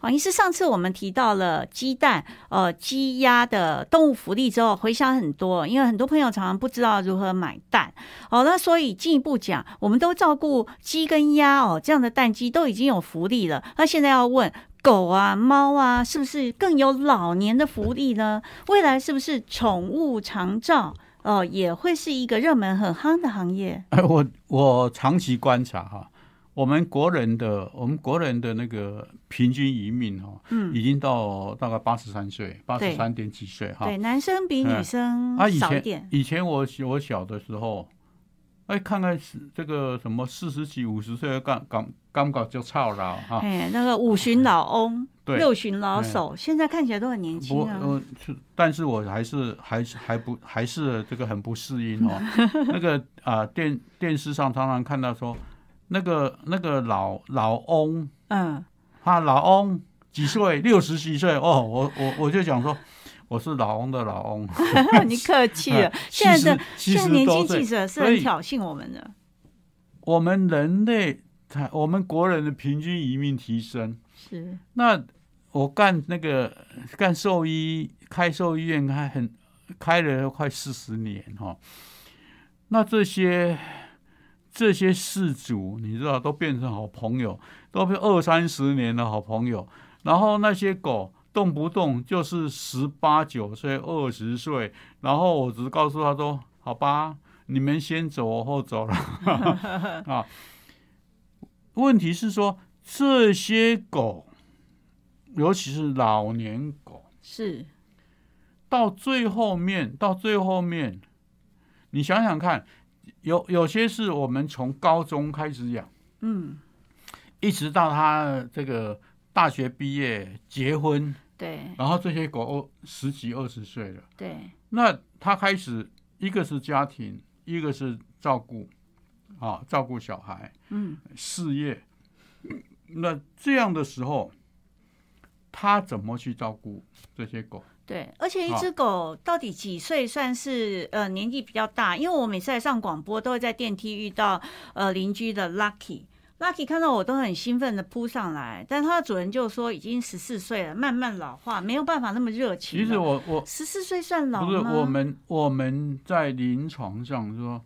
黄医师，上次我们提到了鸡蛋、呃鸡鸭的动物福利之后，回响很多，因为很多朋友常常不知道如何买蛋。哦，那所以进一步讲，我们都照顾鸡跟鸭哦，这样的蛋鸡都已经有福利了。那现在要问狗啊、猫啊，是不是更有老年的福利呢？未来是不是宠物长照哦也会是一个热门很夯的行业？哎，我我长期观察哈。我们国人的我们国人的那个平均余命哦，嗯，已经到大概八十三岁，八十三点几岁哈。对，男生比女生少一点。以前我我小的时候，哎，看看这个什么四十几、五十岁的刚刚刚搞就操劳哈。哎，那个五旬老翁，六旬老手，现在看起来都很年轻啊。是，但是我还是还是还不还是这个很不适应哦。那个啊，电电视上常常看到说。那个那个老老翁，嗯，他老翁几岁？六十几岁哦。我我我就讲说，我是老翁的老翁。你客气了。现在的现在年轻记者是很挑衅我们的。我们人类，我们国人的平均移民提升是。那我干那个干兽医，开兽医院开很开了快四十年哈。那这些。这些事主，你知道，都变成好朋友，都变二三十年的好朋友。然后那些狗动不动就是十八九岁、二十岁，然后我只是告诉他说：“好吧，你们先走，我后走了。”啊，问题是说这些狗，尤其是老年狗，是到最后面，到最后面，你想想看。有有些是我们从高中开始养，嗯，一直到他这个大学毕业结婚，对，然后这些狗十几二十岁了，对，那他开始一个是家庭，一个是照顾，啊，照顾小孩，嗯，事业，那这样的时候，他怎么去照顾这些狗？对，而且一只狗到底几岁算是呃年纪比较大？因为我每次来上广播，都会在电梯遇到呃邻居的 Lucky，Lucky 看到我都很兴奋的扑上来，但它的主人就说已经十四岁了，慢慢老化，没有办法那么热情。其实我我十四岁算老吗？不是，我们我们在临床上说，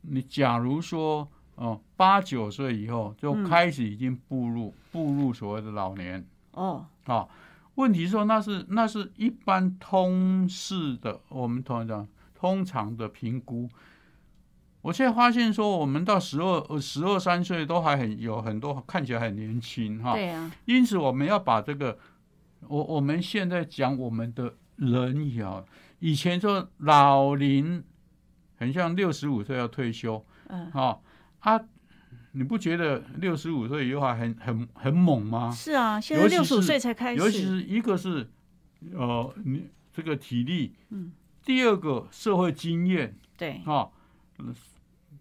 你假如说哦八九岁以后就开始已经步入步入所谓的老年哦啊。问题说那是那是一般通识的，我们通常讲通常的评估。我现在发现说，我们到十二十二三岁都还很有很多看起来很年轻哈。对啊。因此我们要把这个，我我们现在讲我们的人也以前说老龄很像六十五岁要退休，嗯，哈啊。你不觉得六十五岁以后还很很很猛吗？是啊，现在六十五岁才开始。尤其是一个是，呃，你这个体力，嗯，第二个社会经验，对，哈，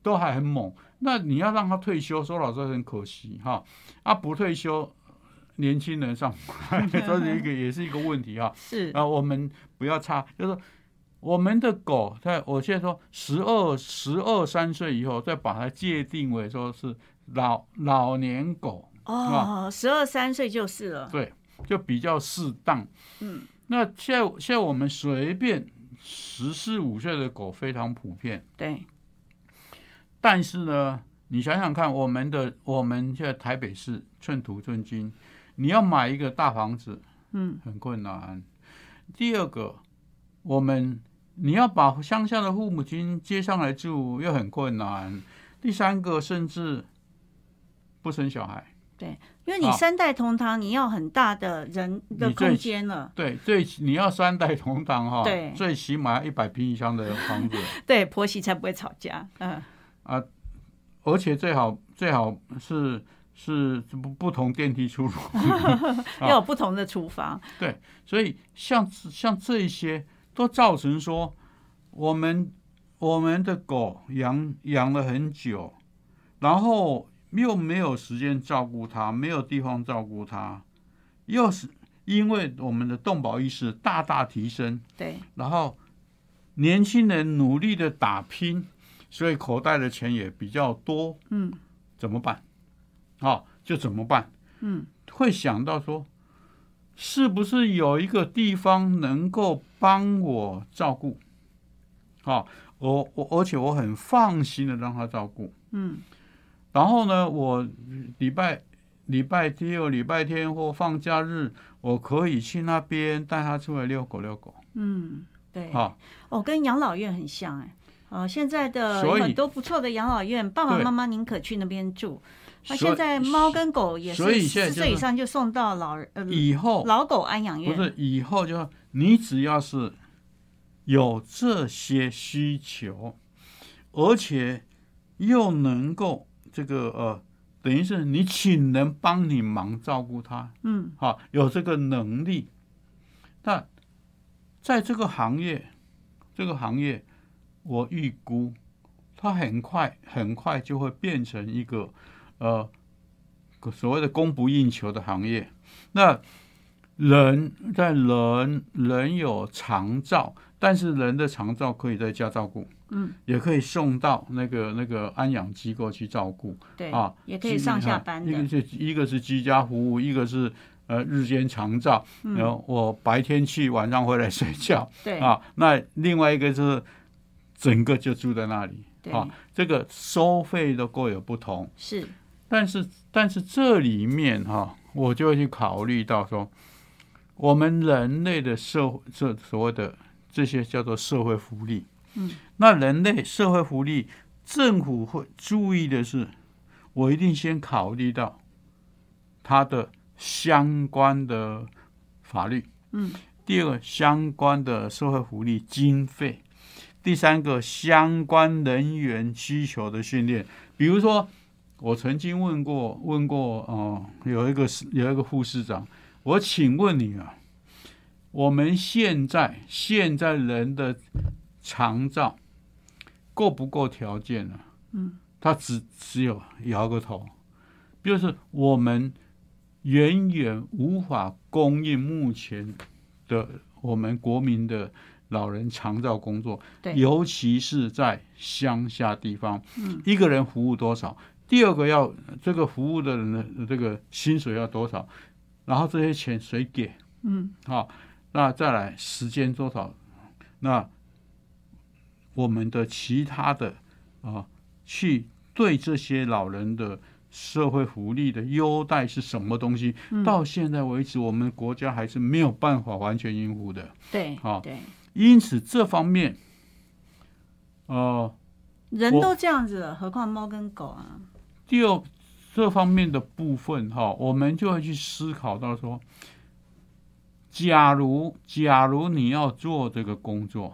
都还很猛。那你要让他退休，说老实很可惜哈。啊，不退休，年轻人上，这是一个也是一个问题啊。是啊，我们不要差，就是。我们的狗，在我现在说十二十二三岁以后，再把它界定为说是老老年狗哦，十二三岁就是了，对，就比较适当。嗯，那现在现在我们随便十四五岁的狗非常普遍，对。但是呢，你想想看，我们的我们现在台北市寸土寸金，你要买一个大房子，嗯，很困难。第二个，我们你要把乡下的父母亲接上来住又很困难。第三个，甚至不生小孩。对，因为你三代同堂，你要很大的人的空间了。对，最你要三代同堂哈，对，最起码一百平以上的房子。对，婆媳才不会吵架。嗯啊，而且最好最好是是不不同电梯出入，要有不同的厨房。对，所以像像这一些。都造成说，我们我们的狗养养了很久，然后又没有时间照顾它，没有地方照顾它，又是因为我们的动保意识大大提升，对，然后年轻人努力的打拼，所以口袋的钱也比较多，嗯，怎么办？好，就怎么办？嗯，会想到说，是不是有一个地方能够帮我照顾？好，我我而且我很放心的让他照顾，嗯。然后呢，我礼拜礼拜天、礼拜天或放假日，我可以去那边带他出来遛狗遛狗。嗯，对。好，哦，跟养老院很像哎。哦，现在的很多不错的养老院，爸爸妈妈宁可去那边住。那现在猫跟狗也是四岁以上就送到老人呃以后老狗安养院。不是以后就你只要是有这些需求，而且又能够。这个呃，等于是你请人帮你忙照顾他，嗯，好，有这个能力。那在这个行业，这个行业，我预估它很快很快就会变成一个呃所谓的供不应求的行业。那人在人人有长照，但是人的长照可以在家照顾。嗯，也可以送到那个那个安养机构去照顾，对啊，也可以上下班的。一个是一个是居家服务，一个是呃日间长照，然后我白天去，晚上回来睡觉。对啊，那另外一个是整个就住在那里，啊，这个收费都各有不同。是，但是但是这里面哈，我就会去考虑到说，我们人类的社会这所谓的这些叫做社会福利。嗯，那人类社会福利，政府会注意的是，我一定先考虑到它的相关的法律，嗯，第二个相关的社会福利经费，第三个相关人员需求的训练。比如说，我曾经问过问过哦，有一个是有一个护士长，我请问你啊，我们现在现在人的。长照够不够条件呢？嗯，他只只有摇个头，就是我们远远无法供应目前的我们国民的老人长照工作，对，尤其是在乡下地方，嗯，一个人服务多少？第二个要这个服务的人的这个薪水要多少？然后这些钱谁给？嗯，好，那再来时间多少？那我们的其他的啊，去对这些老人的社会福利的优待是什么东西？到现在为止，我们国家还是没有办法完全应付的。对，好，对。因此这方面，哦，人都这样子了，何况猫跟狗啊？第二，这方面的部分哈，我们就会去思考到说，假如假如你要做这个工作。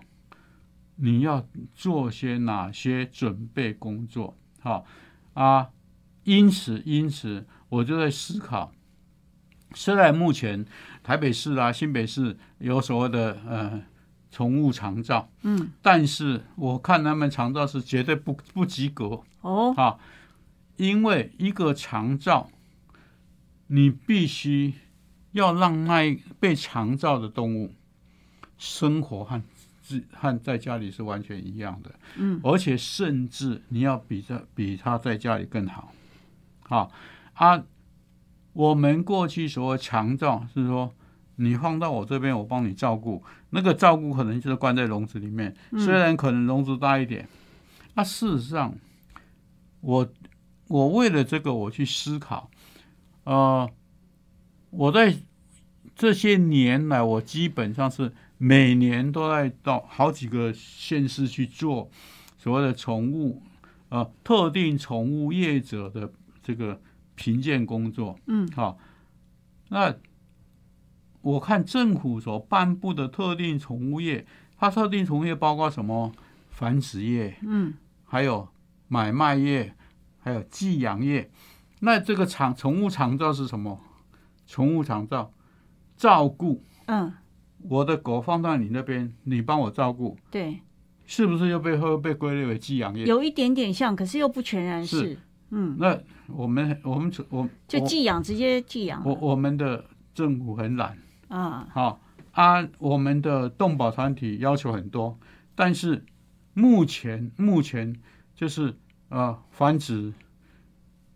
你要做些哪些准备工作？好啊，因此，因此，我就在思考。虽然目前台北市啊、新北市有所谓的呃宠物长照，嗯，但是我看他们长照是绝对不不及格哦。啊，因为一个长照，你必须要让那被长照的动物生活和自。和在家里是完全一样的，嗯，而且甚至你要比这比他在家里更好，好啊。我们过去所谓强照是说，你放到我这边，我帮你照顾，那个照顾可能就是关在笼子里面，虽然可能笼子大一点，啊，事实上，我我为了这个我去思考，呃，我在这些年来，我基本上是。每年都在到好几个县市去做所谓的宠物呃特定宠物业者的这个评鉴工作，嗯，好，那我看政府所颁布的特定宠物业，它特定宠物业包括什么？繁殖业，嗯，还有买卖业，还有寄养业。那这个长宠物长照是什么？宠物长照照顾，嗯。我的狗放到你那边，你帮我照顾，对，是不是又被会被归类为寄养业？有一点点像，可是又不全然是。嗯，那我们我们我就寄养直接寄养。我我们的政府很懒啊，好啊，我们的动保团体要求很多，但是目前目前就是呃繁殖、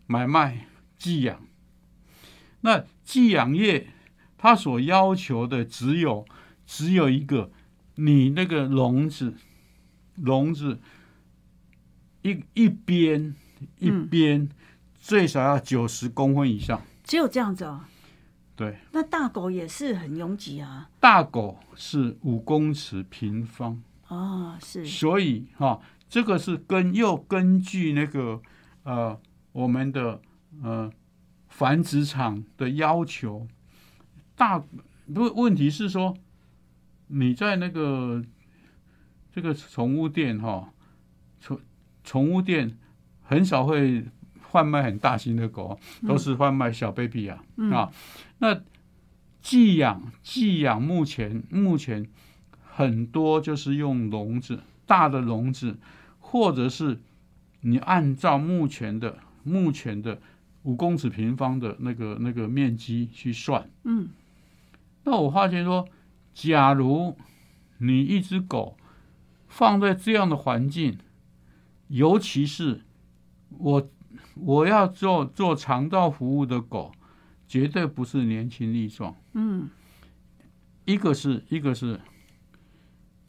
买卖、寄养。那寄养业它所要求的只有只有一个，你那个笼子笼子一一边一边最少要九十公分以上，只有这样子哦。对，那大狗也是很拥挤啊。大狗是五公尺平方哦，是，所以哈，这个是根又根据那个呃我们的呃。繁殖场的要求大，不问题是说，你在那个这个宠物店哈，宠宠物店很少会贩卖很大型的狗，都是贩卖小 baby 啊啊。那寄养寄养目前目前很多就是用笼子大的笼子，或者是你按照目前的目前的。五公尺平方的那个那个面积去算，嗯，那我发现说，假如你一只狗放在这样的环境，尤其是我我要做做肠道服务的狗，绝对不是年轻力壮，嗯，一个是一个是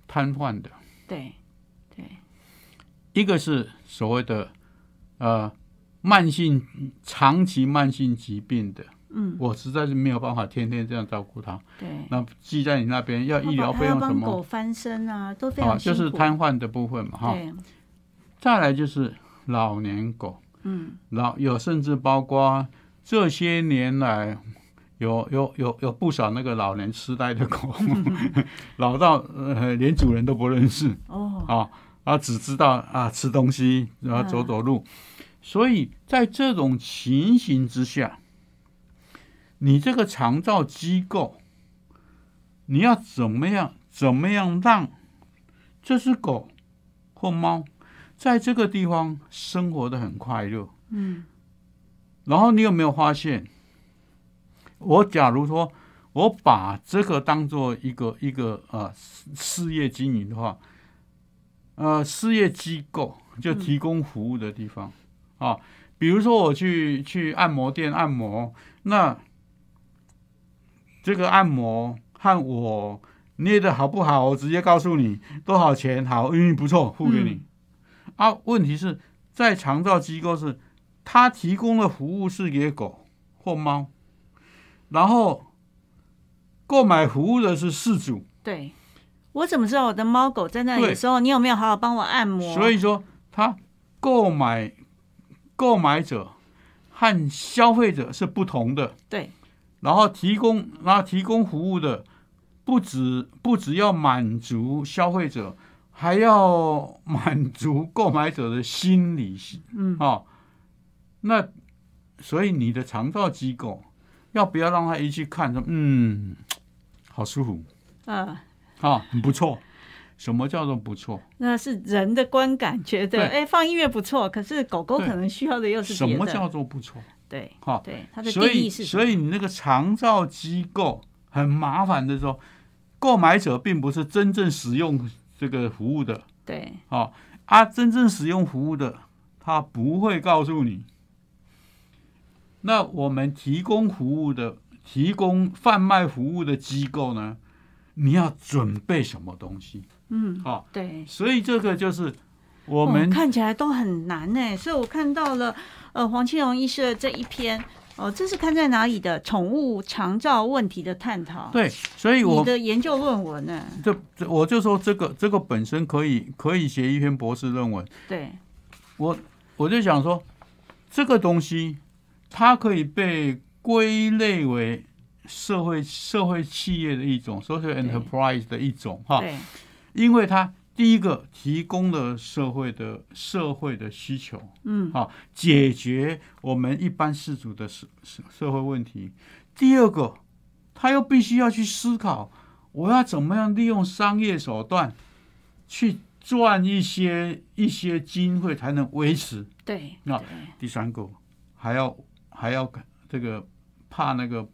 瘫痪的，对。对，一个是所谓的呃。慢性、长期慢性疾病的，嗯，我实在是没有办法天天这样照顾它。对，那寄在你那边要医疗费用什么？狗翻身啊，都非常。就是瘫痪的部分嘛，哈。再来就是老年狗，嗯，老有甚至包括这些年来有有有有不少那个老年痴呆的狗，老到呃连主人都不认识哦，啊啊只知道啊吃东西，然后走走路。所以在这种情形之下，你这个长照机构，你要怎么样？怎么样让这只狗或猫在这个地方生活的很快乐？嗯。然后你有没有发现？我假如说我把这个当做一个一个呃事业经营的话，呃，事业机构就提供服务的地方。啊，比如说我去去按摩店按摩，那这个按摩和我捏的好不好，我直接告诉你多少钱，好，嗯，不错，付给你。啊，问题是在长照机构是，他提供的服务是给狗或猫，然后购买服务的是事主。对，我怎么知道我的猫狗在那里的时候，你有没有好好帮我按摩？所以说，他购买。购买者和消费者是不同的，对。然后提供，然后提供服务的，不止不只要满足消费者，还要满足购买者的心理，嗯，哦，那所以你的肠道机构要不要让他一去看说，嗯，好舒服，嗯，啊，很不错。什么叫做不错？那是人的观感，觉得哎，放音乐不错。可是狗狗可能需要的又是什么叫做不错？对，好，对，它的定义是。所以你那个长照机构很麻烦的时候，购买者并不是真正使用这个服务的。对，好啊，真正使用服务的，他不会告诉你。那我们提供服务的、提供贩卖服务的机构呢？你要准备什么东西？嗯，好，对，所以这个就是我们看起来都很难呢。所以我看到了，呃，黄庆荣医师的这一篇，哦，这是看在哪里的宠物长照问题的探讨？对，所以我的研究论文呢？这这我就说这个这个本身可以可以写一篇博士论文。对，我我就想说，这个东西它可以被归类为社会社会企业的一种，social enterprise 的一种，哈。因为它第一个提供了社会的社会的需求，嗯，好解决我们一般市主的社社社会问题。第二个，他又必须要去思考，我要怎么样利用商业手段去赚一些一些经费，才能维持。对，那第三个还要还要这个怕那个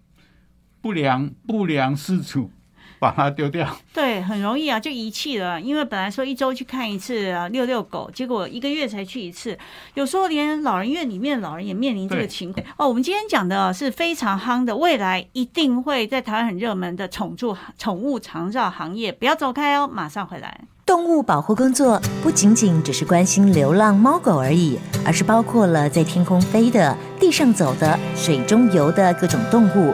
不良不良事主。把它丢掉，对，很容易啊，就遗弃了。因为本来说一周去看一次啊，遛遛狗，结果一个月才去一次。有时候连老人院里面老人也面临这个情况。哦，我们今天讲的是非常夯的，未来一定会在台湾很热门的宠住宠物长照行业，不要走开哦，马上回来。动物保护工作不仅仅只是关心流浪猫狗而已，而是包括了在天空飞的、地上走的、水中游的各种动物。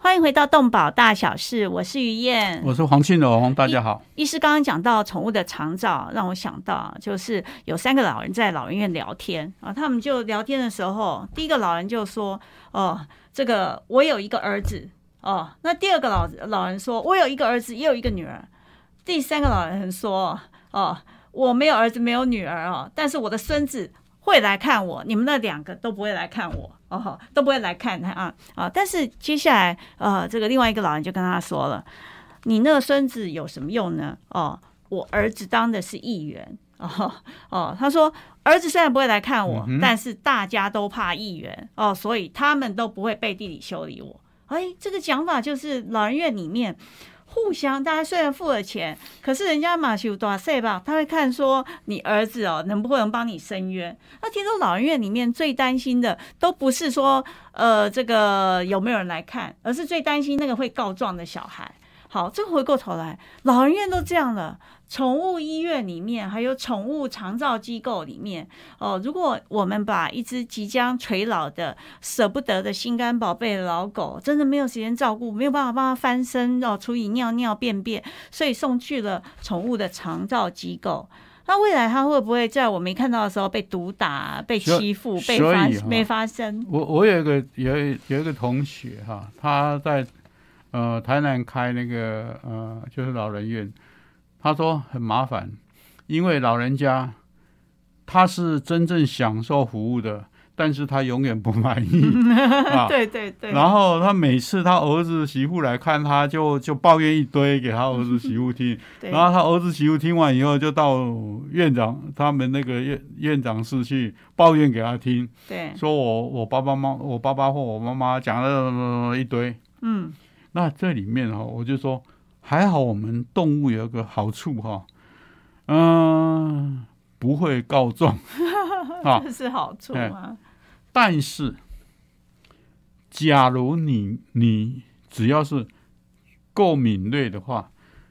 欢迎回到动保大小事，我是于燕，我是黄庆荣，大家好。医师刚刚讲到宠物的长照，让我想到就是有三个老人在老人院聊天啊，他们就聊天的时候，第一个老人就说：“哦，这个我有一个儿子哦。”那第二个老老人说：“我有一个儿子，也有一个女儿。”第三个老人说：“哦，我没有儿子，没有女儿哦，但是我的孙子。”会来看我，你们那两个都不会来看我哦，都不会来看他啊啊！但是接下来，呃，这个另外一个老人就跟他说了：“你那个孙子有什么用呢？哦，我儿子当的是议员哦哦。”他说：“儿子虽然不会来看我，但是大家都怕议员哦，所以他们都不会背地里修理我。”哎，这个讲法就是老人院里面。互相，大家虽然付了钱，可是人家马修多少吧，他会看说你儿子哦，能不能帮你伸冤？那听说老人院里面最担心的，都不是说呃这个有没有人来看，而是最担心那个会告状的小孩。好，这回过头来，老人院都这样了。宠物医院里面，还有宠物长照机构里面，哦，如果我们把一只即将垂老的、舍不得的心肝宝贝老狗，真的没有时间照顾，没有办法帮它翻身哦，处理尿尿便便，所以送去了宠物的长照机构，那未来它会不会在我没看到的时候被毒打、被欺负、被发没发生？我我有一个有有一个同学哈，他在呃台南开那个呃就是老人院。他说很麻烦，因为老人家他是真正享受服务的，但是他永远不满意。对对对。然后他每次他儿子媳妇来看他，就就抱怨一堆给他儿子媳妇听。然后他儿子媳妇听完以后，就到院长他们那个院院长室去抱怨给他听。对。说我我爸爸妈我爸爸或我妈妈讲了一堆。嗯。那这里面哈，我就说。还好我们动物有一个好处哈，嗯，不会告状，这是好处吗？但是，假如你你只要是够敏锐的话，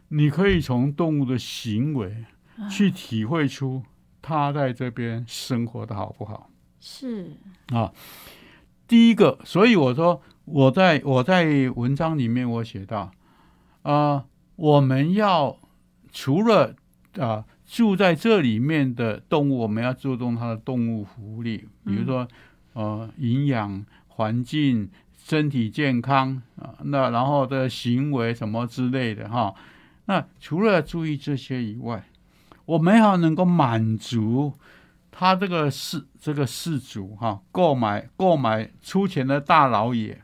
你可以从动物的行为去体会出它在这边生活的好不好？是啊，第一个，所以我说我在我在文章里面我写到。啊，我们要除了啊住在这里面的动物，我们要注重它的动物福利，比如说呃营养、环境、身体健康啊，那然后的行为什么之类的哈。那除了注意这些以外，我们要能够满足他这个事这个事主哈购买购买出钱的大老爷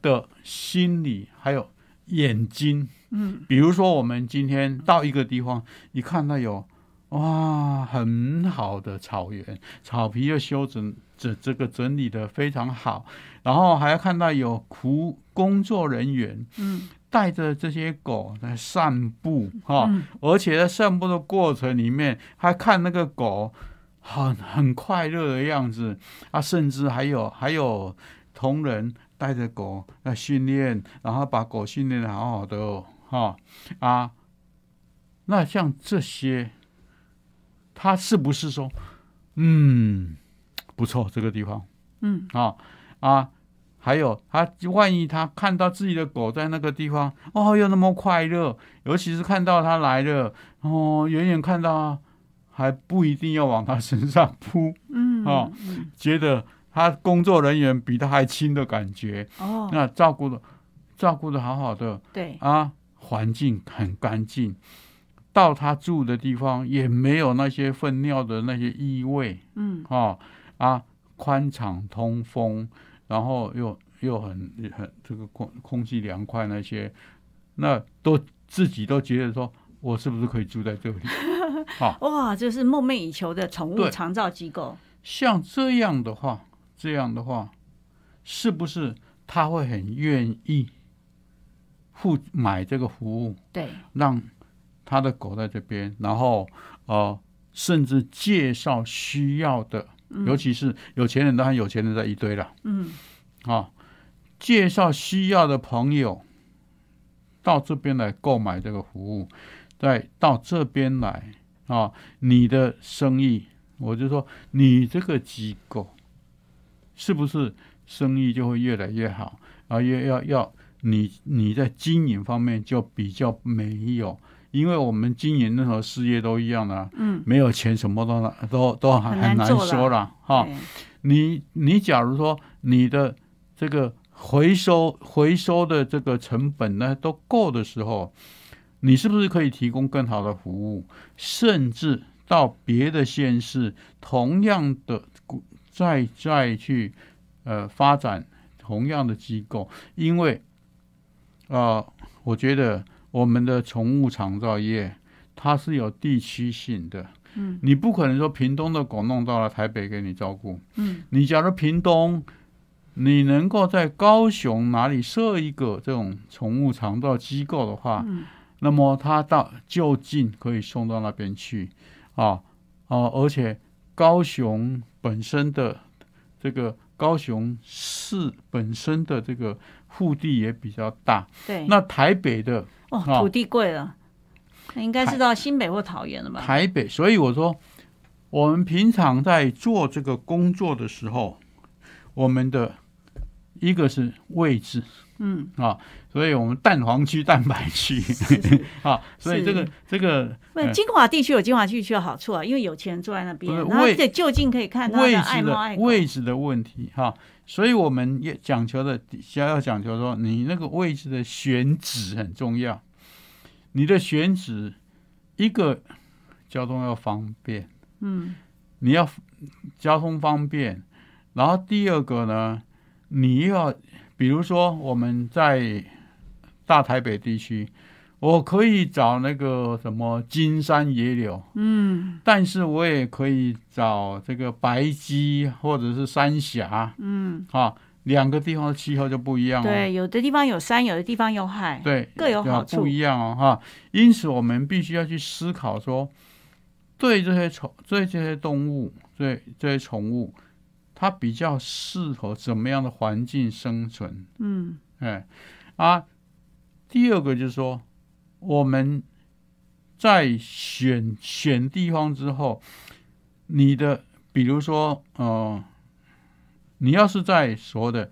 的心理还有。眼睛，嗯，比如说我们今天到一个地方，你看到有哇很好的草原，草皮又修整，这这个整理的非常好，然后还要看到有苦工作人员，嗯，带着这些狗在散步哈，而且在散步的过程里面，还看那个狗很很快乐的样子，啊，甚至还有还有同仁。带着狗来训练，然后把狗训练的好好的哈。啊！那像这些，他是不是说，嗯，不错，这个地方，嗯，啊啊，还有他万一他看到自己的狗在那个地方，哦，又那么快乐，尤其是看到他来了，哦，远远看到，还不一定要往他身上扑，嗯，啊，觉得他工作人员比他还亲的感觉，哦，那照顾的照顾的好好的，对，啊，环境很干净。到他住的地方也没有那些粪尿的那些异味，嗯，哦啊，宽敞通风，然后又又很很这个空空气凉快那些，那都自己都觉得说，我是不是可以住在这里？好，哇，这是梦寐以求的宠物对。长照机构，像这样的话，这样的话，是不是他会很愿意付买这个服务？对，让他的狗在这边，然后呃，甚至介绍需要的，尤其是有钱人，当然有钱人在一堆了嗯，啊，介绍需要的朋友到这边来购买这个服务，再到这边来啊，你的生意，我就说你这个机构是不是生意就会越来越好啊？要要要，你你在经营方面就比较没有。因为我们经营任何事业都一样的、啊，嗯，没有钱什么都难都都很难说了哈。你你假如说你的这个回收回收的这个成本呢都够的时候，你是不是可以提供更好的服务，甚至到别的县市同样的再再去呃发展同样的机构？因为啊、呃，我觉得我们的宠物长照业它是有地区性的。嗯，你不可能说屏东的狗弄到了台北给你照顾。嗯，你假如屏东，你能够在高雄哪里设一个这种宠物肠道机构的话，嗯，那么它到就近可以送到那边去，啊啊，而且高雄本身的这个高雄市本身的这个腹地也比较大，对，那台北的哦，哦土地贵了，那应该是到新北或桃园了吧？台北，所以我说，我们平常在做这个工作的时候，我们的一个是位置嗯，啊，所以我们蛋黄区、蛋白区 啊，所以这个这个不，呃金华地区有金华地区的好处啊，因为有钱人住在那边，然后位而且就近可以看到位置的。位置的问题哈、所以我们也讲求的，想要讲求说，你那个位置的选址很重要，你的选址一个交通要方便。嗯。你要交通方便，然后第二个呢，你要比如说我们在大台北地区，我可以找那个什么金山野柳，嗯但是我也可以找这个白鸡或者是三峡嗯，啊，两个地方的气候就不一样哦。对，有的地方有山，有的地方有海，对，各有好处不一样哦，哈。因此，我们必须要去思考说，对这些宠、对这些动物、对这些宠物，它比较适合怎么样的环境生存？嗯。哎，啊，第二个就是说，我们在选选地方之后，你的比如说，呃，你要是在所谓的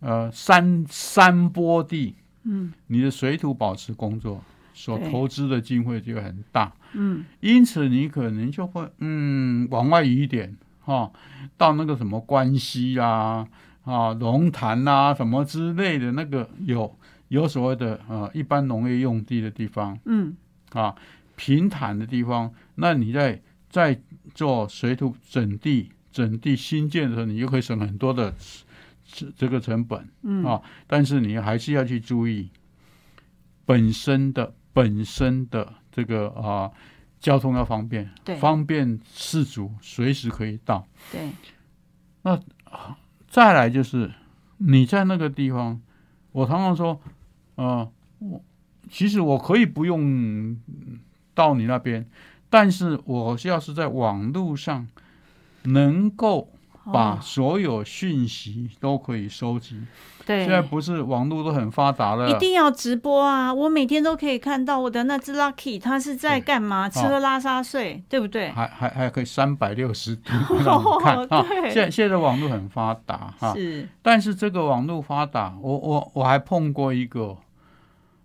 呃山山坡地，嗯。你的水土保持工作所投资的经费就很大，嗯。因此你可能就会嗯往外移一点哈、到那个什么关西啊啊龙潭啊什么之类的那个有有所谓的呃一般农业用地的地方嗯啊平坦的地方，那你在在做水土整地整地新建的时候，你就可以省很多的这这个成本。嗯啊但是你还是要去注意本身的本身的这个啊、交通要方便，对方便事主随时可以到。对，那再来就是你在那个地方，我常常说，呃，我其实我可以不用到你那边，但是我要是在网络上能够把所有讯息都可以收集。对，现在不是网络都很发达了，一定要直播啊！我每天都可以看到我的那只 Lucky，它是在干嘛？吃喝拉撒睡，对不对？还还还可以三百六十度 看 啊！现在现在网络很发达哈，是。但是这个网络发达，我我我还碰过一个，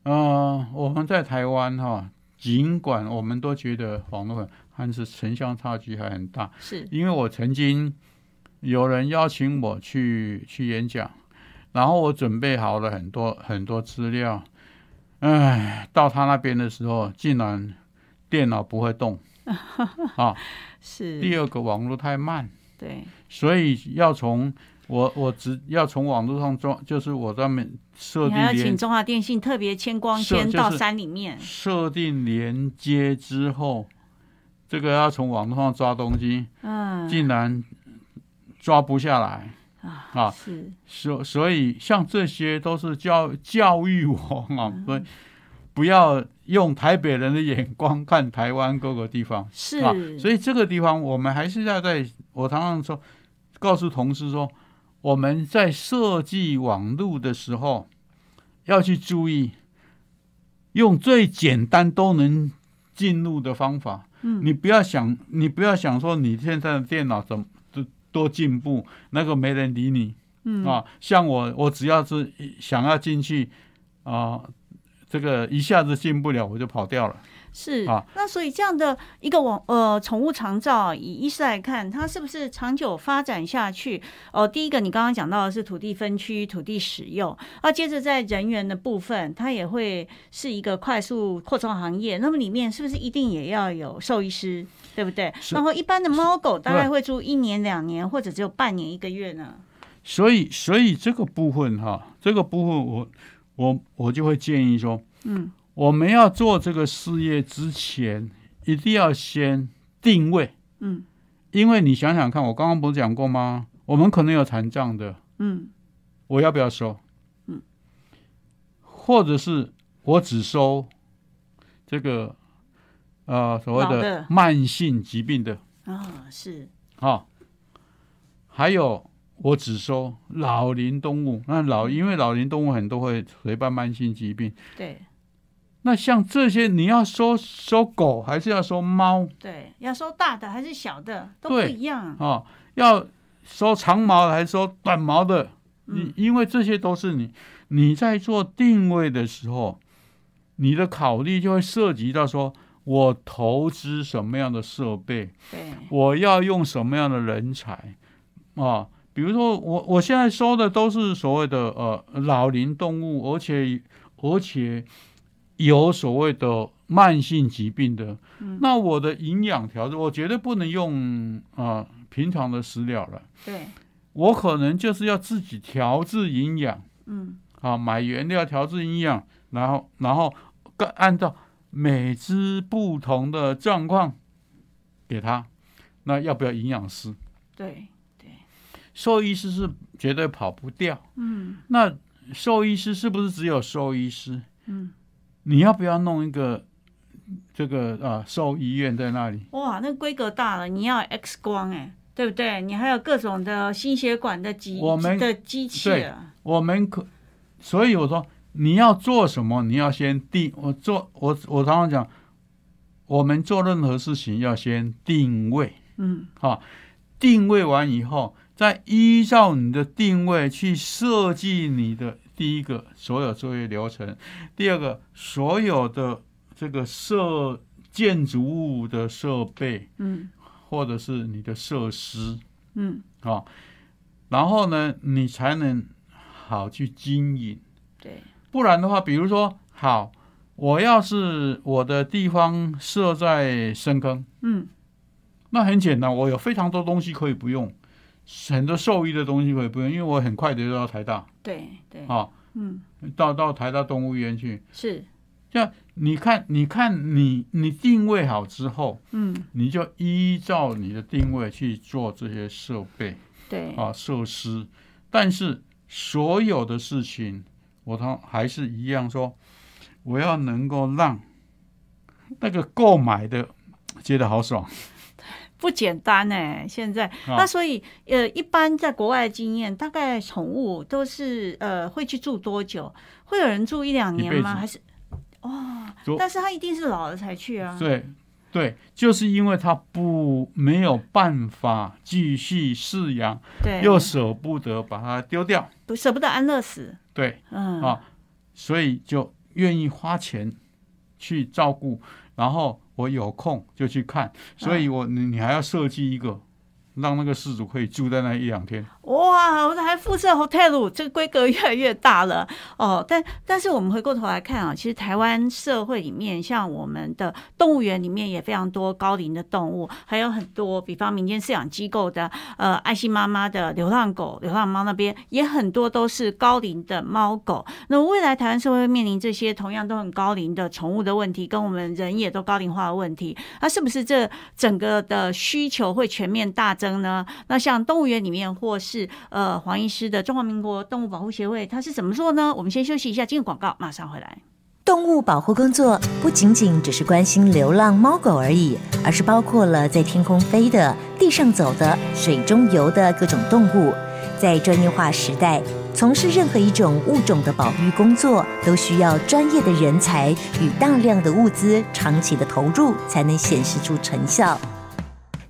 嗯，我们在台湾哈，尽管我们都觉得网络很，但是城乡差距还很大，是因为我曾经有人邀请我去去演讲。然后我准备好了很多很多资料，哎，到他那边的时候，竟然电脑不会动，啊，是。第二个网络太慢，对，所以要从我我只要从网络上装，就是我专门设定，要请中华电信特别牵光纤到山里面，设定连接之后，这个要从网络上抓东西，嗯，竟然抓不下来。啊，是，所所以像这些都是教教育我啊，所以不要用台北人的眼光看台湾各个地方，是啊，所以这个地方我们还是要在，我常常说，告诉同事说，我们在设计网路的时候要去注意，用最简单都能进入的方法，嗯，你不要想，你不要想说你现在的电脑怎么。多进步，那个没人理你，嗯啊，像我，我只要是想要进去啊，这个一下子进不了，我就跑掉了。是啊，那所以这样的一个网呃宠物长照，以医师来看，它是不是长久发展下去？哦，第一个你刚刚讲到的是土地分区、土地使用，啊，接着在人员的部分，它也会是一个快速扩充行业。那么里面是不是一定也要有兽医师？对不对？然后一般的猫狗大概会住一年、两年，或者只有半年、一个月呢。所以，所以这个部分哈，这个部分我我我就会建议说，嗯，我们要做这个事业之前，一定要先定位，嗯，因为你想想看，我刚刚不是讲过吗？我们可能有残障的，嗯，我要不要收？嗯，或者是我只收这个。呃，所谓的慢性疾病的啊，是啊，还有我只收老龄动物，那老因为老龄动物很多会陪伴慢性疾病，对。那像这些，你要收收狗还是要收猫？对，要收大的还是小的都不一样啊。要收长毛的还是收短毛的？你因为这些都是你你在做定位的时候，你的考虑就会涉及到说。我投资什么样的设备？对，我要用什么样的人才啊？比如说，我我现在收的都是所谓的呃老龄动物，而且而且有所谓的慢性疾病的。嗯，那我的营养调制，我绝对不能用啊平常的饲料了。对，我可能就是要自己调制营养。嗯，啊，买原料调制营养，然后然后按照。每只不同的状况，给他，那要不要营养师？对对，兽医师是绝对跑不掉。嗯，那兽医师是不是只有兽医师？嗯，你要不要弄一个这个啊兽医院在那里？哇，那规格大了，你要 X 光哎，对不对？你还有各种的心血管的机我们的机器啊，我们可，所以我说。你要做什么？你要先定。我做我我常常讲，我们做任何事情要先定位。嗯，好，定位完以后，再依照你的定位去设计你的第一个所有作业流程，第二个所有的这个设建筑物的设备，嗯，或者是你的设施，嗯，啊，然后呢，你才能好去经营。对。不然的话，比如说，好，我要是我的地方设在深坑，嗯，那很简单，我有非常多东西可以不用，很多兽医的东西可以不用，因为我很快的就到台大，对对，啊，嗯，到到台大动物园去，是，就你看，你看你你定位好之后，嗯，你就依照你的定位去做这些设备，对，啊，设施，但是所有的事情。我同还是一样说，我要能够让那个购买的觉得好爽，不简单哎，现在那所以呃，一般在国外的经验，大概宠物都是呃会去住多久？会有人住一两年吗？还是哦？但是他一定是老了才去啊。对对，就是因为他不没有办法继续饲养，对，又舍不得把它丢掉，不舍不得安乐死。对，嗯啊，所以就愿意花钱去照顾，然后。我有空就去看，所以我你你还要设计一个。让那个事主可以住在那一两天。哇，我还附设 hotel，这个规格越来越大了哦。但但是我们回过头来看啊，其实台湾社会里面，像我们的动物园里面也非常多高龄的动物，还有很多，比方民间饲养机构的呃爱心妈妈的流浪狗、流浪猫那边也很多都是高龄的猫狗。那未来台湾社会面临这些同样都很高龄的宠物的问题，跟我们人也都高龄化的问题，那是不是这整个的需求会全面大？增呢？那像动物园里面，或是呃黄医师的中华民国动物保护协会，他是怎么做呢？我们先休息一下，进入广告，马上回来。动物保护工作不仅仅只是关心流浪猫狗而已，而是包括了在天空飞的、地上走的、水中游的各种动物。在专业化时代，从事任何一种物种的保育工作，都需要专业的人才与大量的物资，长期的投入，才能显示出成效。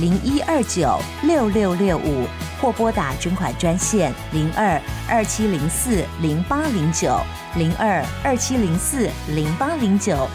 零一二九六六六五，或拨打捐款专线零二二七零四零八零九零二二七零四零八零九。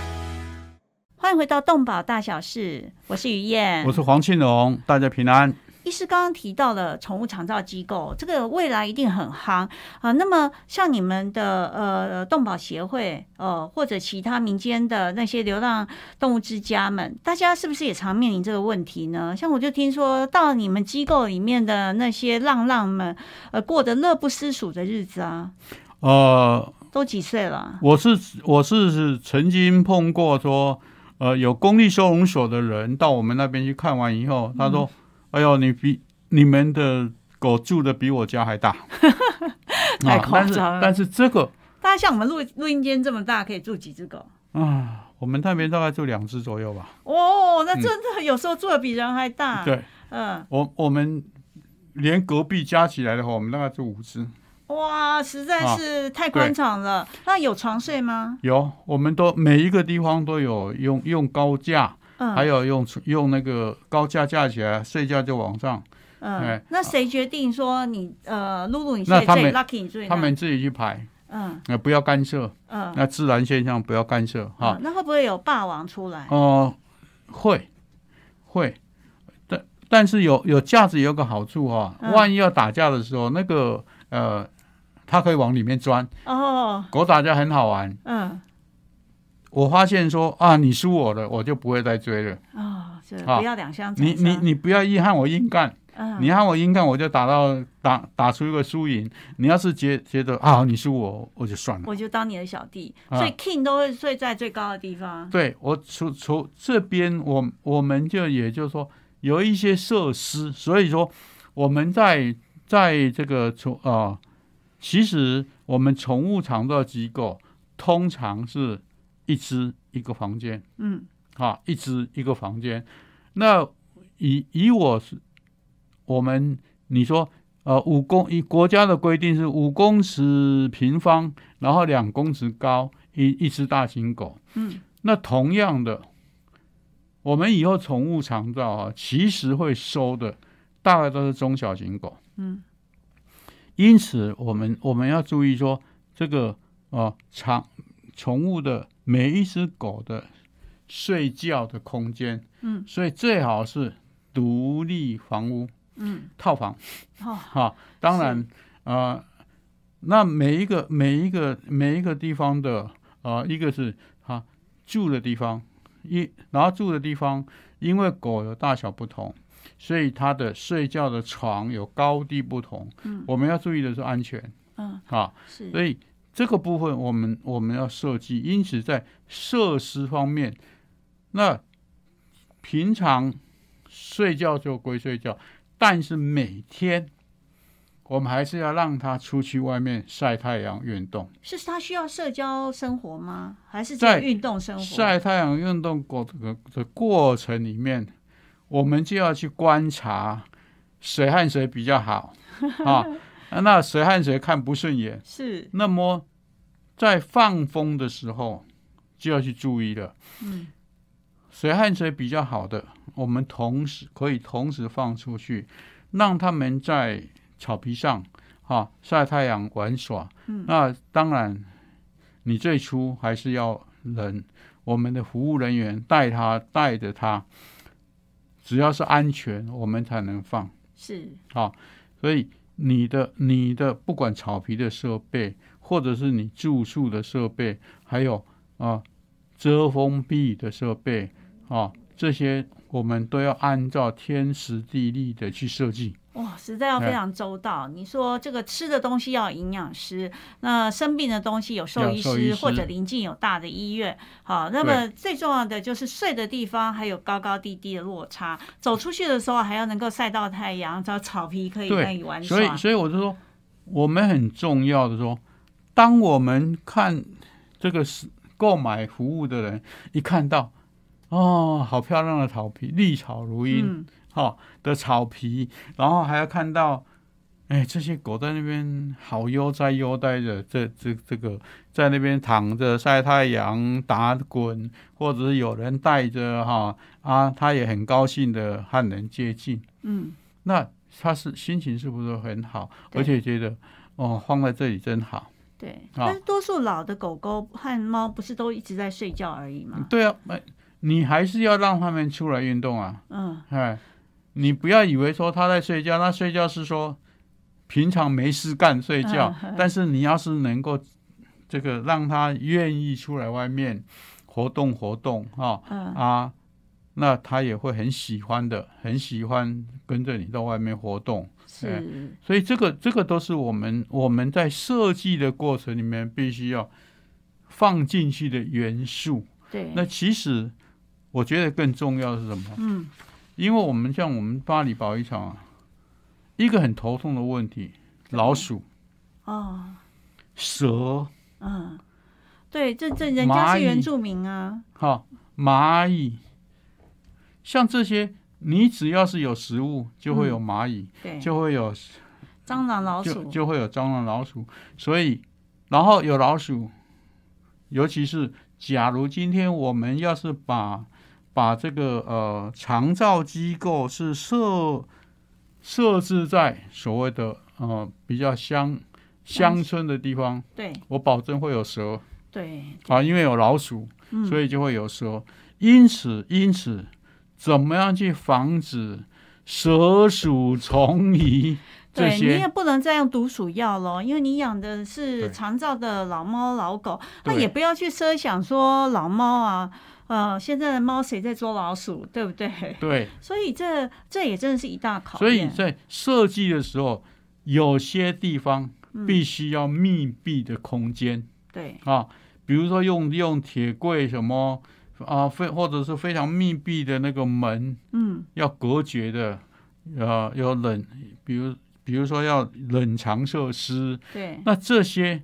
欢迎回到动保大小事，我是于燕，我是黄庆荣，大家平安。医师刚刚提到了宠物长照机构，这个未来一定很夯啊。那么像你们的呃动保协会，呃或者其他民间的那些流浪动物之家们，大家是不是也常面临这个问题呢？像我就听说到你们机构里面的那些浪浪们，呃过得乐不思蜀的日子啊。呃，都几岁了？我是我是曾经碰过说，呃有公立收容所的人到我们那边去看完以后，他说。哎呦，你比你们的狗住的比我家还大，太夸张了。但是这个，大家像我们录录音间这么大，可以住几只狗啊？我们那边大概住两只左右吧。哦，那真的有时候住的比人还大。对，嗯，我我们连隔壁加起来的话，我们大概住五只。哇，实在是太宽敞了。那有床睡吗？有，我们都每一个地方都有用用高架。还有用用那个高架架起来睡觉就往上，嗯，那谁决定说你呃露露你睡最 lucky 你睡？他们自己去排，嗯，那不要干涉，嗯，那自然现象不要干涉哈。那会不会有霸王出来？哦，会会，但但是有有架子有个好处哈，万一要打架的时候，那个呃，它可以往里面钻。哦。狗打架很好玩，嗯。我发现说啊，你输我了，我就不会再追了。啊，是不要两相。你你你不要硬喊我硬干，你和我硬干，我就打到打打出一个输赢。你要是觉觉得啊，你输我，我就算了，我就当你的小弟。所以 king 都会睡在最高的地方。对我从从这边，我我们就也就是说有一些设施，所以说我们在在这个从啊，其实我们宠物长照机构通常是。一只一个房间，嗯，啊，一只一个房间。那以以我是，我们你说，呃，五公以国家的规定是五公尺平方，然后两公尺高，一一只大型狗，嗯，那同样的，我们以后宠物长照啊，其实会收的大概都是中小型狗，嗯，因此我们我们要注意说这个啊长宠物的。每一只狗的睡觉的空间，嗯，所以最好是独立房屋，嗯，套房，好，当然，呃，那每一个每一个每一个地方的，呃，一个是哈住的地方，一然后住的地方，因为狗有大小不同，所以它的睡觉的床有高低不同。嗯，我们要注意的是安全。嗯，啊，是，所以这个部分我们我们要设计。因此，在设施方面，那平常睡觉就归睡觉，但是每天。我们还是要让他出去外面晒太阳运动。是他需要社交生活吗？还是在运动生活？晒太阳运动过的的过程里面，我们就要去观察谁和谁比较好啊？那谁和谁看不顺眼？是。那么在放风的时候就要去注意了。嗯。谁和谁比较好的，我们同时可以同时放出去，让他们在。草皮上，啊晒太阳玩耍。嗯，那当然，你最初还是要人，我们的服务人员带他带着他，只要是安全，我们才能放。是啊，所以你的你的不管草皮的设备，或者是你住宿的设备，还有啊遮风避雨的设备啊，这些我们都要按照天时地利的去设计。哇，实在要非常周到。你说这个吃的东西要营养师，那生病的东西有兽医师，或者临近有大的医院。好，那么最重要的就是睡的地方还有高高低低的落差。走出去的时候还要能够晒到太阳，找草皮可以可以玩耍。所以，所以我就说，我们很重要的说，当我们看这个是购买服务的人，一看到哦，好漂亮的草皮，绿草如茵。好的草皮，然后还要看到，哎，这些狗在那边好悠哉悠哉的，这这这个在那边躺着晒太阳、打滚，或者是有人带着哈啊，它也很高兴的和人接近。嗯，那它是心情是不是很好？而且觉得哦，放在这里真好。对，但是多数老的狗狗和猫不是都一直在睡觉而已吗？对啊，你还是要让它们出来运动啊。嗯，哎。你不要以为说他在睡觉，那睡觉是说平常没事干睡觉，但是你要是能够这个让他愿意出来外面活动活动哈啊，那他也会很喜欢的，很喜欢跟着你到外面活动。是，所以这个这个都是我们我们在设计的过程里面必须要放进去的元素。对，那其实我觉得更重要的是什么？嗯。因为我们像我们巴黎保育场啊，一个很头痛的问题，老鼠，哦，蛇，嗯，对，这这人家是原住民啊，好，蚂蚁，像这些，你只要是有食物，就会有蚂蚁，对，就会有蟑螂、老鼠，就会有蟑螂、老鼠，所以，然后有老鼠，尤其是假如今天我们要是把把这个呃长照机构是设设置在所谓的呃比较乡乡村的地方，对，我保证会有蛇，对，啊，因为有老鼠，所以就会有蛇。因此，因此，怎么样去防止蛇鼠虫蚁？对，你也不能再用毒鼠药了，因为你养的是长照的老猫老狗，那也不要去设想说老猫啊。呃，现在的猫谁在捉老鼠，对不对？对，所以这这也真的是一大考验。所以在设计的时候，有些地方必须要密闭的空间。对啊，比如说用用铁柜什么啊，非或者是非常密闭的那个门，嗯，要隔绝的，呃，要冷，比如比如说要冷藏设施。对，那这些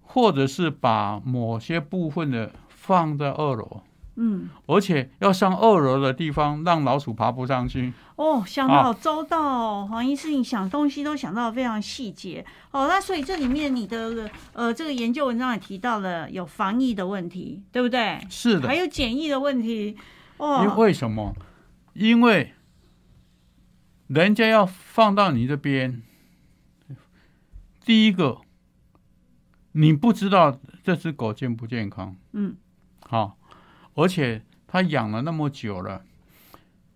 或者是把某些部分的。放在二楼，嗯，而且要上二楼的地方，让老鼠爬不上去。哦，想的好周到哦，黄医师，你想东西都想到非常细节。哦，那所以这里面你的呃这个研究文章也提到了有防疫的问题，对不对？是的，还有检疫的问题。哦，为什么？因为人家要放到你这边，第一个，你不知道这只狗健不健康。嗯。好，而且他养了那么久了，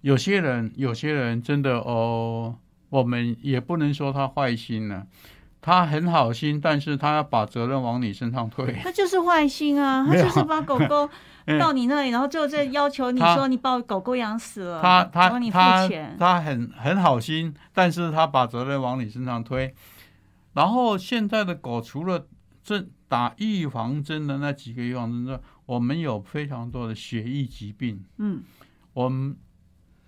有些人，有些人真的哦，我们也不能说他坏心了，他很好心，但是他要把责任往你身上推。他就是坏心啊，他就是把狗狗 到你那里，然后最后再要求你说你把狗狗养死了，他他帮你付钱。他很很好心，但是他把责任往你身上推。然后现在的狗除了针打预防针的那几个预防针之外，我们有非常多的血液疾病。嗯，我们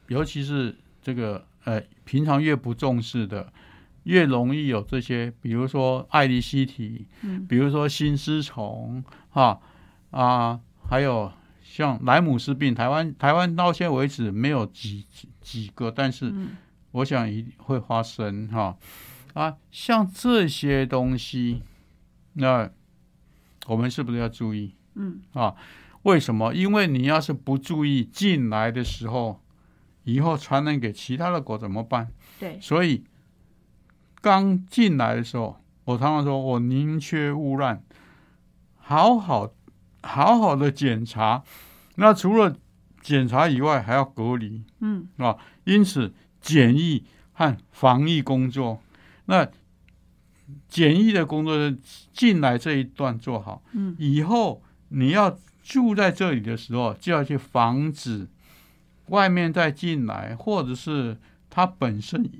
尤其是这个呃，平常越不重视的。越容易有这些，比如说艾利希体，嗯，比如说心丝虫，哈啊，还有像莱姆斯病，台湾台湾到现在为止没有几几个，但是我想一定会发生哈啊，像这些东西，那我们是不是要注意？嗯啊，为什么？因为你要是不注意进来的时候，以后传染给其他的狗怎么办？对，所以。刚进来的时候，我常常说，我宁缺毋滥，好好好好的检查。那除了检查以外，还要隔离，嗯啊，因此检疫和防疫工作，那检疫的工作进来这一段做好，嗯，以后你要住在这里的时候，就要去防止外面再进来，或者是它本身。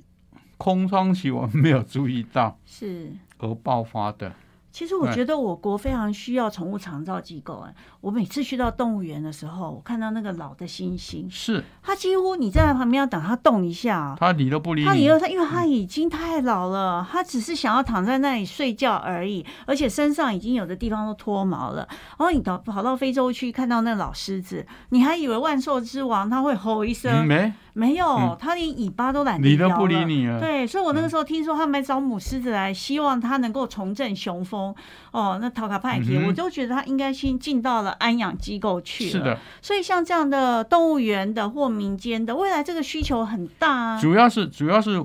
空窗期我们没有注意到，是而爆发的。其实我觉得我国非常需要宠物长照机构。哎，我每次去到动物园的时候，我看到那个老的猩猩，是它几乎你在旁边要等它动一下，它理都不理。它理了它，因为它已经太老了，它只是想要躺在那里睡觉而已，而且身上已经有的地方都脱毛了。然后你到跑到非洲去看到那老狮子，你还以为万兽之王它会吼一声没？没有，他连尾巴都懒得理都不理你了。对，所以我那个时候听说他们找母狮子来，希望它能够重振雄风。哦，那陶卡派提，我就觉得它应该先进到了安养机构去了。是的，所以像这样的动物园的或民间的，未来这个需求很大。啊主要是主要是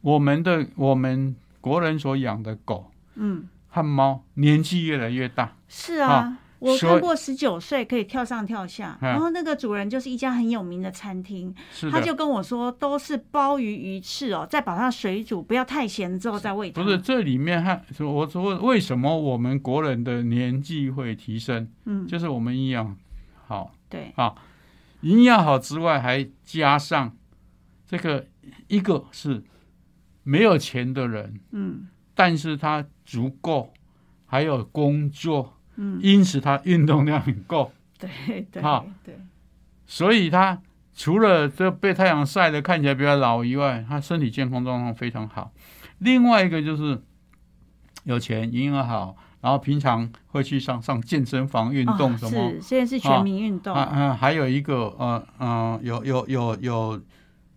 我们的我们国人所养的狗，嗯，和猫年纪越来越大。是啊。我看过十九岁可以跳上跳下，然后那个主人就是一家很有名的餐厅，他就跟我说都是鲍鱼鱼翅哦，再把它水煮，不要太咸之后再喂。不是这里面还我说为什么我们国人的年纪会提升？嗯，就是我们营养好，对啊，营养好之外还加上这个一个是没有钱的人，嗯，但是他足够还有工作。嗯，因此他运动量很够，对对对，所以他除了这被太阳晒的看起来比较老以外，他身体健康状况非常好。另外一个就是有钱，营养好，然后平常会去上上健身房运动什么，是现在是全民运动。嗯嗯，还有一个呃嗯，有有有有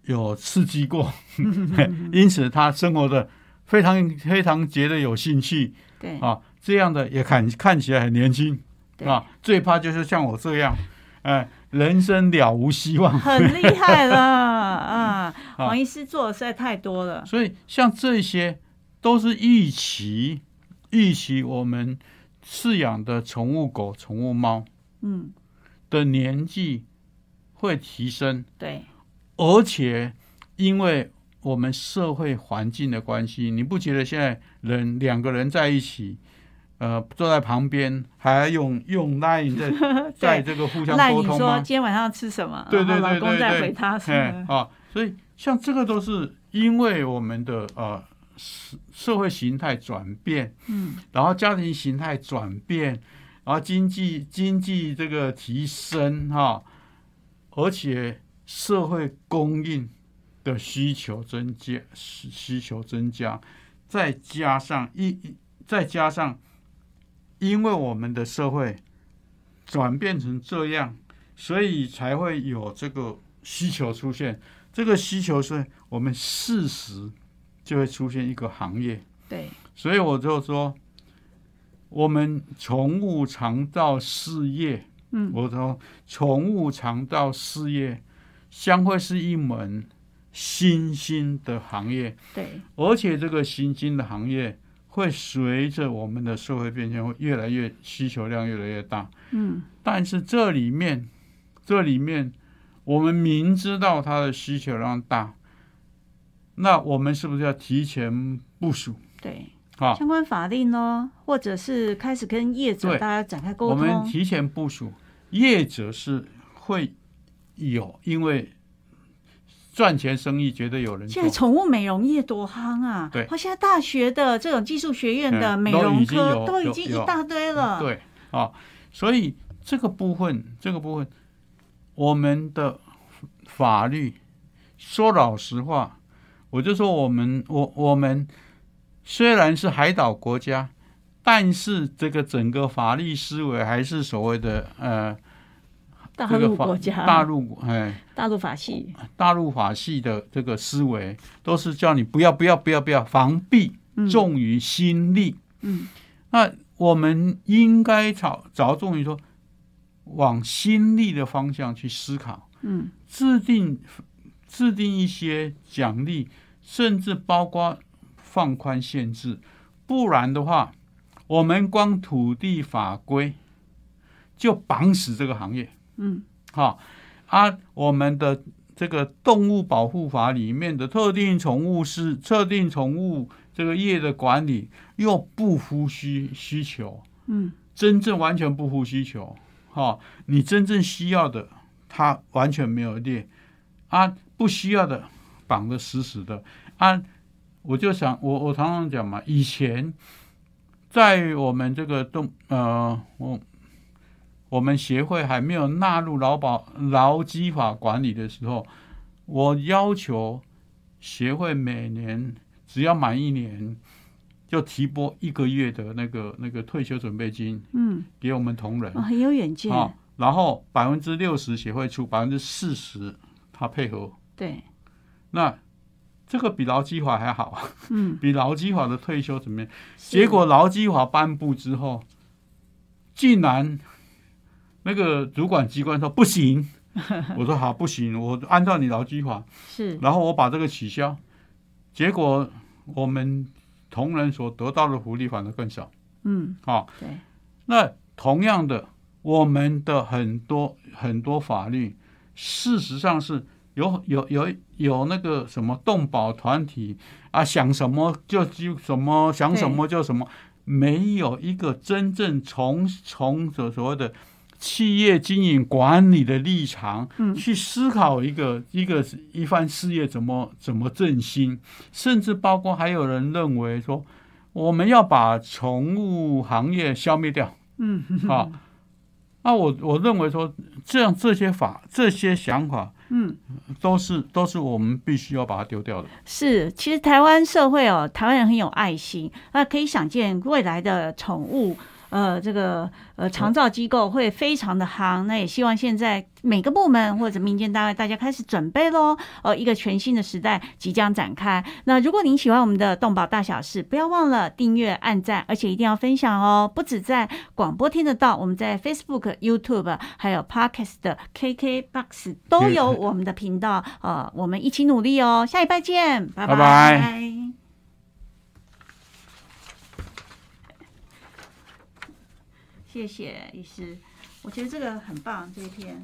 有刺激过，因此他生活的非常非常觉得有兴趣，对啊。这样的也看看起来很年轻，啊，最怕就是像我这样，哎，人生了无希望，很厉害了 啊！王医师做的实在太多了，所以像这些都是预期，预期我们饲养的宠物狗、宠物猫，嗯，的年纪会提升，对，而且因为我们社会环境的关系，你不觉得现在人两个人在一起？呃，坐在旁边还用用 line 在 在这个互相沟通吗？说今天晚上吃什么？对对对对对。老公在回他。哎啊，所以像这个都是因为我们的呃社社会形态转变，嗯，然后家庭形态转变，然后经济经济这个提升哈，而且社会供应的需求增加，需需求增加，再加上一再加上。因为我们的社会转变成这样，所以才会有这个需求出现。这个需求是我们事实就会出现一个行业。对，所以我就说，我们从物肠道事业，嗯，我说从物肠道事业将会是一门新兴的行业。对，而且这个新兴的行业。会随着我们的社会变迁，会越来越需求量越来越大。嗯，但是这里面，这里面我们明知道它的需求量大，那我们是不是要提前部署？对，啊，相关法令呢，或者是开始跟业者大家展开沟通。我们提前部署，业者是会有，因为赚钱生意绝对有人。现在宠物美容业多夯啊！对，现在大学的这种技术学院的美容科都已经一大堆了。对啊，所以这个部分，这个部分，我们的法律，说老实话，我就说我们，我我们。虽然是海岛国家，但是这个整个法律思维还是所谓的呃，大陆国家，大陆哎，大陆法系，大陆法系的这个思维都是叫你不要不要不要不要防弊重于心力。嗯，那我们应该着着重于说往心力的方向去思考。嗯，制定制定一些奖励，甚至包括。放宽限制，不然的话，我们光土地法规就绑死这个行业。嗯，好，啊，我们的这个动物保护法里面的特定宠物是特定宠物这个业的管理又不符需需求。嗯，真正完全不符需求。哈，你真正需要的，它完全没有列，啊，不需要的绑得死死的，啊。我就想，我我常常讲嘛，以前在我们这个动呃，我我们协会还没有纳入劳保劳基法管理的时候，我要求协会每年只要满一年就提拨一个月的那个那个退休准备金，嗯，给我们同仁，很有远见啊。然后百分之六十协会出，百分之四十他配合，对，那。这个比劳基法还好，嗯，比劳基法的退休怎么样？结果劳基法颁布之后，竟然那个主管机关说不行，我说好不行，我按照你劳基法。是，然后我把这个取消，结果我们同仁所得到的福利反而更少，嗯，好，对，那同样的，我们的很多很多法律，事实上是。有有有有那个什么动保团体啊，想什么就就什么，想什么就什么，没有一个真正从从所所谓的企业经营管理的立场去思考一个一个一番事业怎么怎么振兴，甚至包括还有人认为说我们要把宠物行业消灭掉，嗯，啊，那我我认为说这样这些法这些想法。嗯，都是都是我们必须要把它丢掉的。是，其实台湾社会哦，台湾人很有爱心，那可以想见未来的宠物。呃，这个呃，长照机构会非常的夯，那也希望现在每个部门或者民间单位，大家开始准备喽。呃，一个全新的时代即将展开。那如果您喜欢我们的动保大小事，不要忘了订阅、按赞，而且一定要分享哦。不止在广播听得到，我们在 Facebook、YouTube 还有 Podcast 的 KKBox 都有我们的频道。呃，我们一起努力哦。下一拜见，拜拜。谢谢医师，我觉得这个很棒，这一篇。